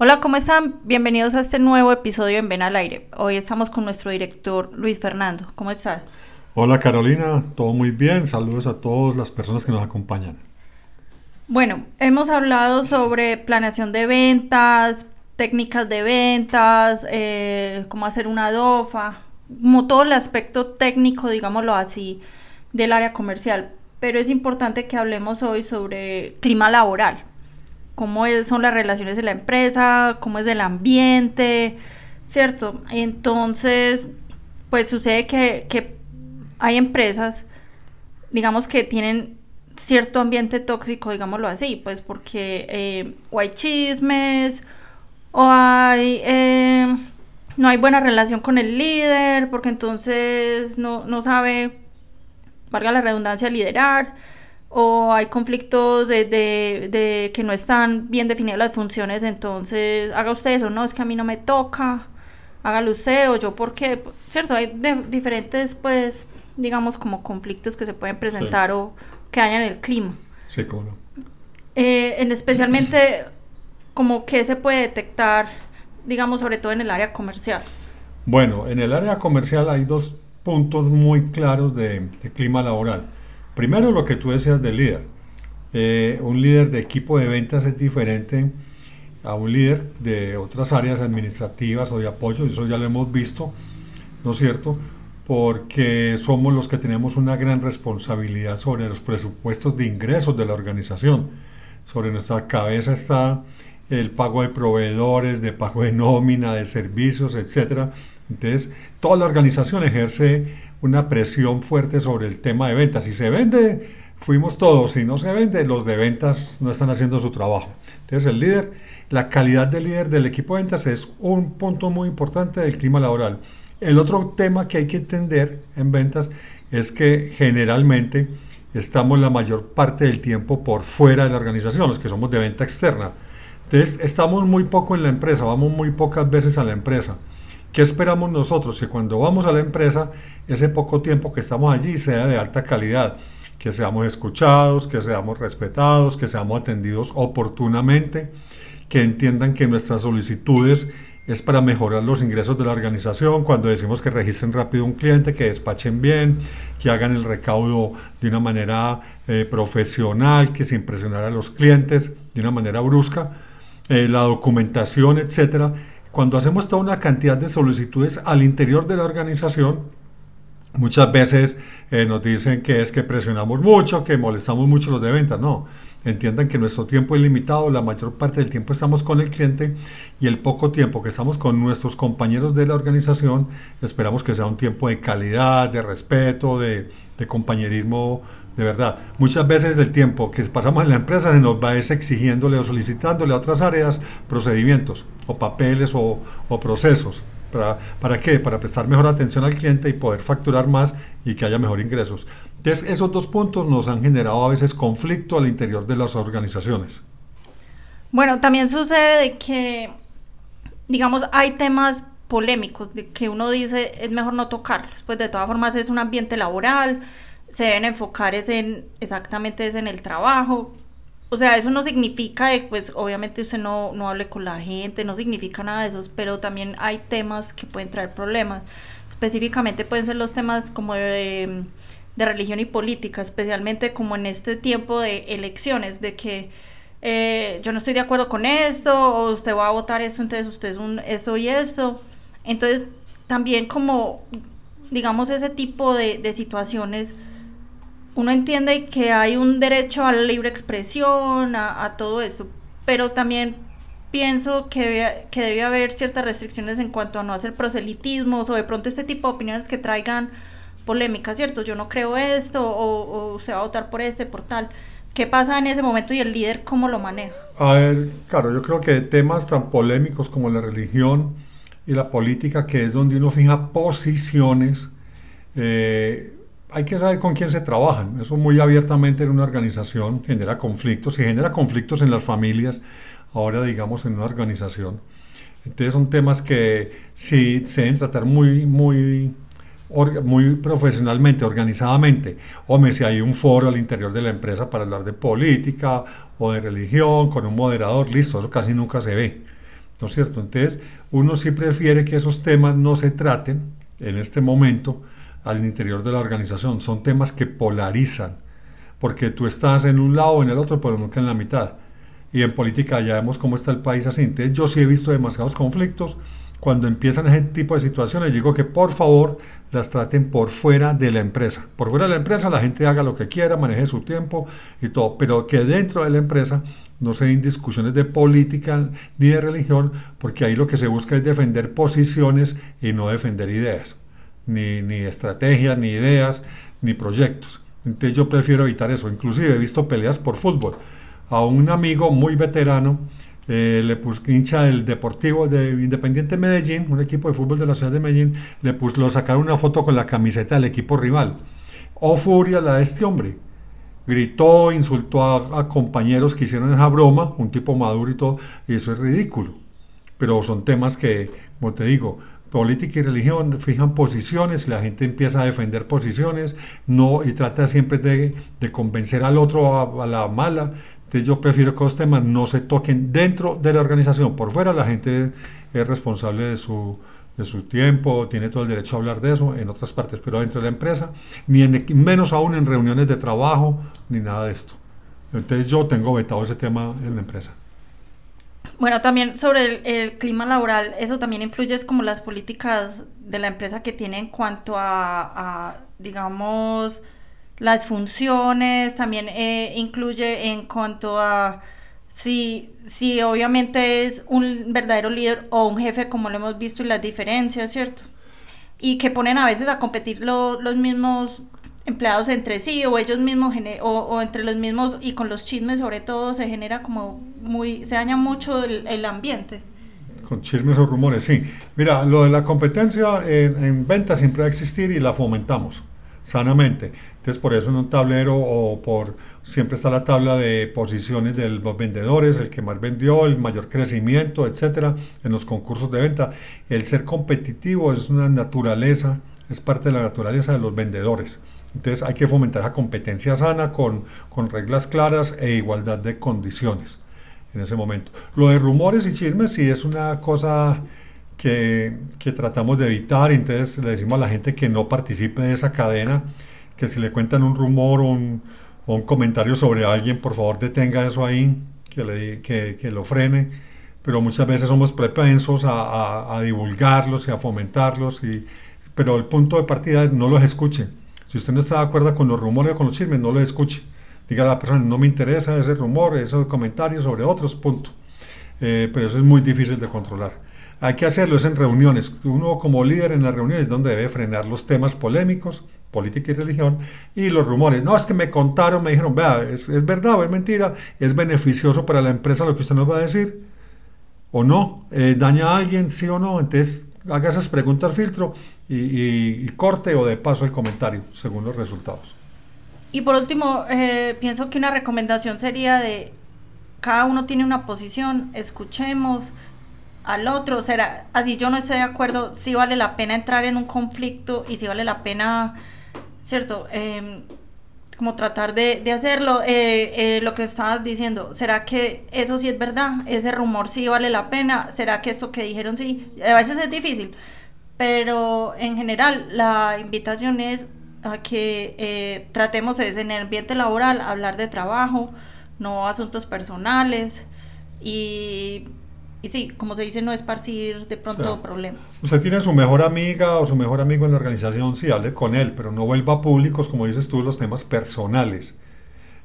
Hola, ¿cómo están? Bienvenidos a este nuevo episodio en Ven al Aire. Hoy estamos con nuestro director Luis Fernando. ¿Cómo estás? Hola Carolina, todo muy bien. Saludos a todas las personas que nos acompañan. Bueno, hemos hablado sobre planeación de ventas, técnicas de ventas, eh, cómo hacer una DOFA, como todo el aspecto técnico, digámoslo así, del área comercial. Pero es importante que hablemos hoy sobre clima laboral, cómo son las relaciones de la empresa, cómo es el ambiente, ¿cierto? Entonces, pues sucede que, hay empresas, digamos, que tienen cierto ambiente tóxico, digámoslo así, pues porque eh, o hay chismes, o hay, eh, no hay buena relación con el líder, porque entonces no, no sabe, valga la redundancia, liderar, o hay conflictos de, de, que no están bien definidas las funciones, entonces haga usted eso, no, es que a mí no me toca, hágalo usted, o yo porque, ¿cierto? Hay diferentes, pues, digamos, como conflictos que se pueden presentar o que haya en el clima. Sí, cómo no. Eh, en especialmente como que se puede detectar, digamos, sobre todo en el área comercial? Bueno, en el área comercial hay dos puntos muy claros de, clima laboral. Primero, lo que tú decías del líder. Eh, un líder de equipo de ventas es diferente a un líder de otras áreas administrativas o de apoyo, eso ya lo hemos visto, ¿no es cierto? Porque somos los que tenemos una gran responsabilidad sobre los presupuestos de ingresos de la organización. Sobre nuestra cabeza está el pago de proveedores, de pago de nómina, de servicios, etc. Entonces, toda la organización ejerce una presión fuerte sobre el tema de ventas. Si se vende, fuimos todos. Si no se vende, los de ventas no están haciendo su trabajo. Entonces, el líder, la calidad del líder del equipo de ventas es un punto muy importante del clima laboral. El otro tema que hay que entender en ventas es que generalmente estamos la mayor parte del tiempo por fuera de la organización, los que somos de venta externa. Entonces, estamos muy poco en la empresa, vamos muy pocas veces a la empresa. ¿Qué esperamos nosotros? Que cuando vamos a la empresa, ese poco tiempo que estamos allí sea de alta calidad, que seamos escuchados, que seamos respetados, que seamos atendidos oportunamente, que entiendan que nuestras solicitudes es para mejorar los ingresos de la organización, cuando decimos que registren rápido un cliente, que despachen bien, que hagan el recaudo de una manera eh, profesional, que se impresionar a los clientes de una manera brusca eh, la documentación, etcétera. Cuando hacemos toda una cantidad de solicitudes al interior de la organización, muchas veces eh, nos dicen que es que presionamos mucho, que molestamos mucho los de ventas. No, entiendan que nuestro tiempo es limitado, la mayor parte del tiempo estamos con el cliente y el poco tiempo que estamos con nuestros compañeros de la organización, esperamos que sea un tiempo de calidad, de respeto, de compañerismo de verdad. Muchas veces el tiempo que pasamos en la empresa se nos va exigiéndole o solicitándole a otras áreas procedimientos o papeles o, procesos. ¿Para, ¿Para qué? Para prestar mejor atención al cliente y poder facturar más y que haya mejor ingresos. Entonces, esos dos puntos nos han generado a veces conflicto al interior de las organizaciones. Bueno, también sucede que, digamos, hay temas polémicos de que uno dice es mejor no tocarlos, pues de todas formas es un ambiente laboral, se deben enfocar es en exactamente es en el trabajo. O sea, eso no significa que, pues, obviamente usted no, no hable con la gente, no significa nada de eso, pero también hay temas que pueden traer problemas. Específicamente pueden ser los temas como de, de religión y política, especialmente como en este tiempo de elecciones, de que eh, yo no estoy de acuerdo con esto, o usted va a votar esto, entonces usted es un esto y esto. Entonces, también como, digamos, ese tipo de, de situaciones uno entiende que hay un derecho a la libre expresión, a, todo eso, pero también pienso que debe, que debe haber ciertas restricciones en cuanto a no hacer proselitismos o de pronto este tipo de opiniones que traigan polémica, ¿cierto? Yo no creo esto o, o se va a votar por este, por tal. ¿Qué pasa en ese momento y el líder cómo lo maneja? A ver, claro, yo creo que temas tan polémicos como la religión y la política, que es donde uno fija posiciones, eh, hay que saber con quién se trabajan. Eso muy abiertamente en una organización genera conflictos y genera conflictos en las familias, ahora digamos en una organización. Entonces son temas que sí se deben tratar muy, muy, muy profesionalmente, organizadamente. Hombre, si hay un foro al interior de la empresa para hablar de política o de religión con un moderador, listo, eso casi nunca se ve. ¿no es cierto? Entonces, uno sí prefiere que esos temas no se traten en este momento al interior de la organización. Son temas que polarizan, porque tú estás en un lado o en el otro, pero nunca en la mitad. Y en política ya vemos cómo está el país así. Entonces, yo sí he visto demasiados conflictos. Cuando empiezan ese tipo de situaciones, digo que por favor las traten por fuera de la empresa. Por fuera de la empresa la gente haga lo que quiera, maneje su tiempo y todo, pero que dentro de la empresa no se den discusiones de política ni de religión, porque ahí lo que se busca es defender posiciones y no defender ideas, ni, ni estrategias, ni ideas, ni proyectos. Entonces yo prefiero evitar eso. Inclusive he visto peleas por fútbol. A un amigo muy veterano eh, le puso hincha del Deportivo de Independiente Medellín, un equipo de fútbol de la ciudad de Medellín, le puso, lo sacaron una foto con la camiseta del equipo rival. Oh furia la de este hombre. Gritó, insultó a, compañeros que hicieron esa broma, un tipo maduro y todo, y eso es ridículo. Pero son temas que, como te digo, política y religión fijan posiciones, la gente empieza a defender posiciones, no y trata siempre de, convencer al otro a, la mala. Entonces yo prefiero que los temas no se toquen dentro de la organización. Por fuera la gente es responsable de su, de su tiempo, tiene todo el derecho a hablar de eso en otras partes, pero dentro de la empresa, ni en, menos aún en reuniones de trabajo, ni nada de esto. Entonces yo tengo vetado ese tema en la empresa. Bueno, también sobre el, clima laboral, eso también influye es como las políticas de la empresa que tiene en cuanto a, digamos, las funciones, también eh, incluye en cuanto a si, si obviamente es un verdadero líder o un jefe, como lo hemos visto, y las diferencias, ¿cierto? Y que ponen a veces a competir los mismos empleados entre sí o ellos mismos o, entre los mismos y con los chismes sobre todo se genera como se daña mucho el, ambiente con chismes o rumores sí mira lo de la competencia en, en venta siempre va a existir y la fomentamos sanamente. Entonces, por eso en un tablero o por siempre está la tabla de posiciones de los vendedores, el que más vendió, el mayor crecimiento, etcétera, en los concursos de venta. El ser competitivo es una naturaleza, es parte de la naturaleza de los vendedores. Entonces, hay que fomentar la competencia sana con, con reglas claras e igualdad de condiciones en ese momento. Lo de rumores y chismes sí es una cosa que, que, tratamos de evitar. Entonces le decimos a la gente que no participe de esa cadena, que si le cuentan un rumor o un, o un comentario sobre alguien, por favor detenga eso ahí, que, le, que, que lo frene. Pero muchas veces somos propensos a, a, a, divulgarlos y a fomentarlos. Y, pero el punto de partida es no los escuche. Si usted no está de acuerdo con los rumores o con los chismes, no los escuche. Diga a la persona, no me interesa ese rumor, esos comentarios sobre otros, punto. Eh, pero eso es muy difícil de controlar. Hay que hacerlo, es en reuniones. Uno como líder en las reuniones es donde debe frenar los temas polémicos, política y religión, y los rumores. No, es que me contaron, me dijeron, vea, es, verdad o es mentira, es beneficioso para la empresa lo que usted nos va a decir, o no, eh, daña a alguien, sí o no. Entonces, haga esas preguntas al filtro y, corte o de paso el comentario, según los resultados. Y por último, eh, pienso que una recomendación sería de cada uno tiene una posición, escuchemos, al otro, será, así yo no estoy de acuerdo, si vale la pena entrar en un conflicto y si vale la pena, ¿cierto? Em, como tratar de, hacerlo, eh, eh, lo que estabas diciendo, ¿será que eso sí es verdad? ¿Ese rumor sí vale la pena? ¿Será que esto que dijeron sí? A veces es difícil, pero en general la invitación es a que eh, tratemos de, en el ambiente laboral, hablar de trabajo, no asuntos personales y y sí, como se dice, no esparcir de pronto problemas. Usted tiene su mejor amiga o su mejor amigo en la organización, sí, hable con él, pero no vuelva públicos, como dices tú, los temas personales,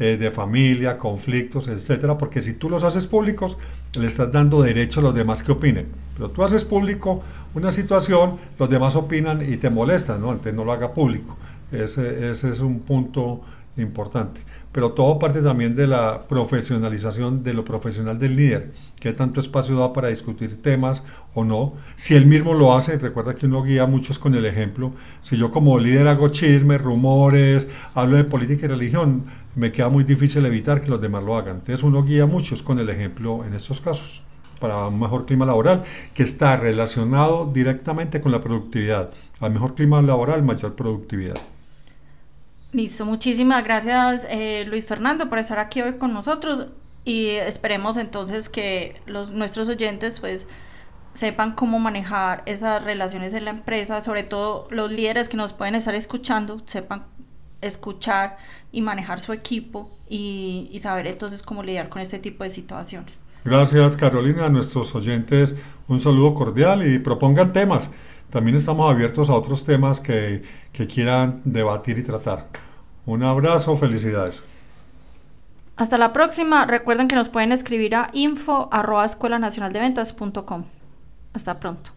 eh, de familia, conflictos, etcétera, porque si tú los haces públicos, le estás dando derecho a los demás que opinen. Pero tú haces público una situación, los demás opinan y te molestan, ¿no? Entonces no lo haga público. Ese, ese es un punto importante pero todo parte también de la profesionalización de lo profesional del líder, qué tanto espacio da para discutir temas o no. Si él mismo lo hace, recuerda que uno guía a muchos con el ejemplo. Si yo como líder hago chismes, rumores, hablo de política y religión, me queda muy difícil evitar que los demás lo hagan. Entonces uno guía a muchos con el ejemplo en estos casos para un mejor clima laboral que está relacionado directamente con la productividad. Al mejor clima laboral, mayor productividad. Listo, muchísimas gracias eh, Luis Fernando por estar aquí hoy con nosotros. y esperemos entonces que los, nuestros oyentes pues sepan cómo manejar esas relaciones en la empresa, sobre todo los líderes que nos pueden estar escuchando, sepan escuchar y manejar su equipo y, y saber entonces cómo lidiar con este tipo de situaciones. Gracias Carolina, a nuestros oyentes un saludo cordial y propongan temas. También estamos abiertos a otros temas que, que quieran debatir y tratar. Un abrazo, felicidades. Hasta la próxima. Recuerden que nos pueden escribir a info Hasta pronto.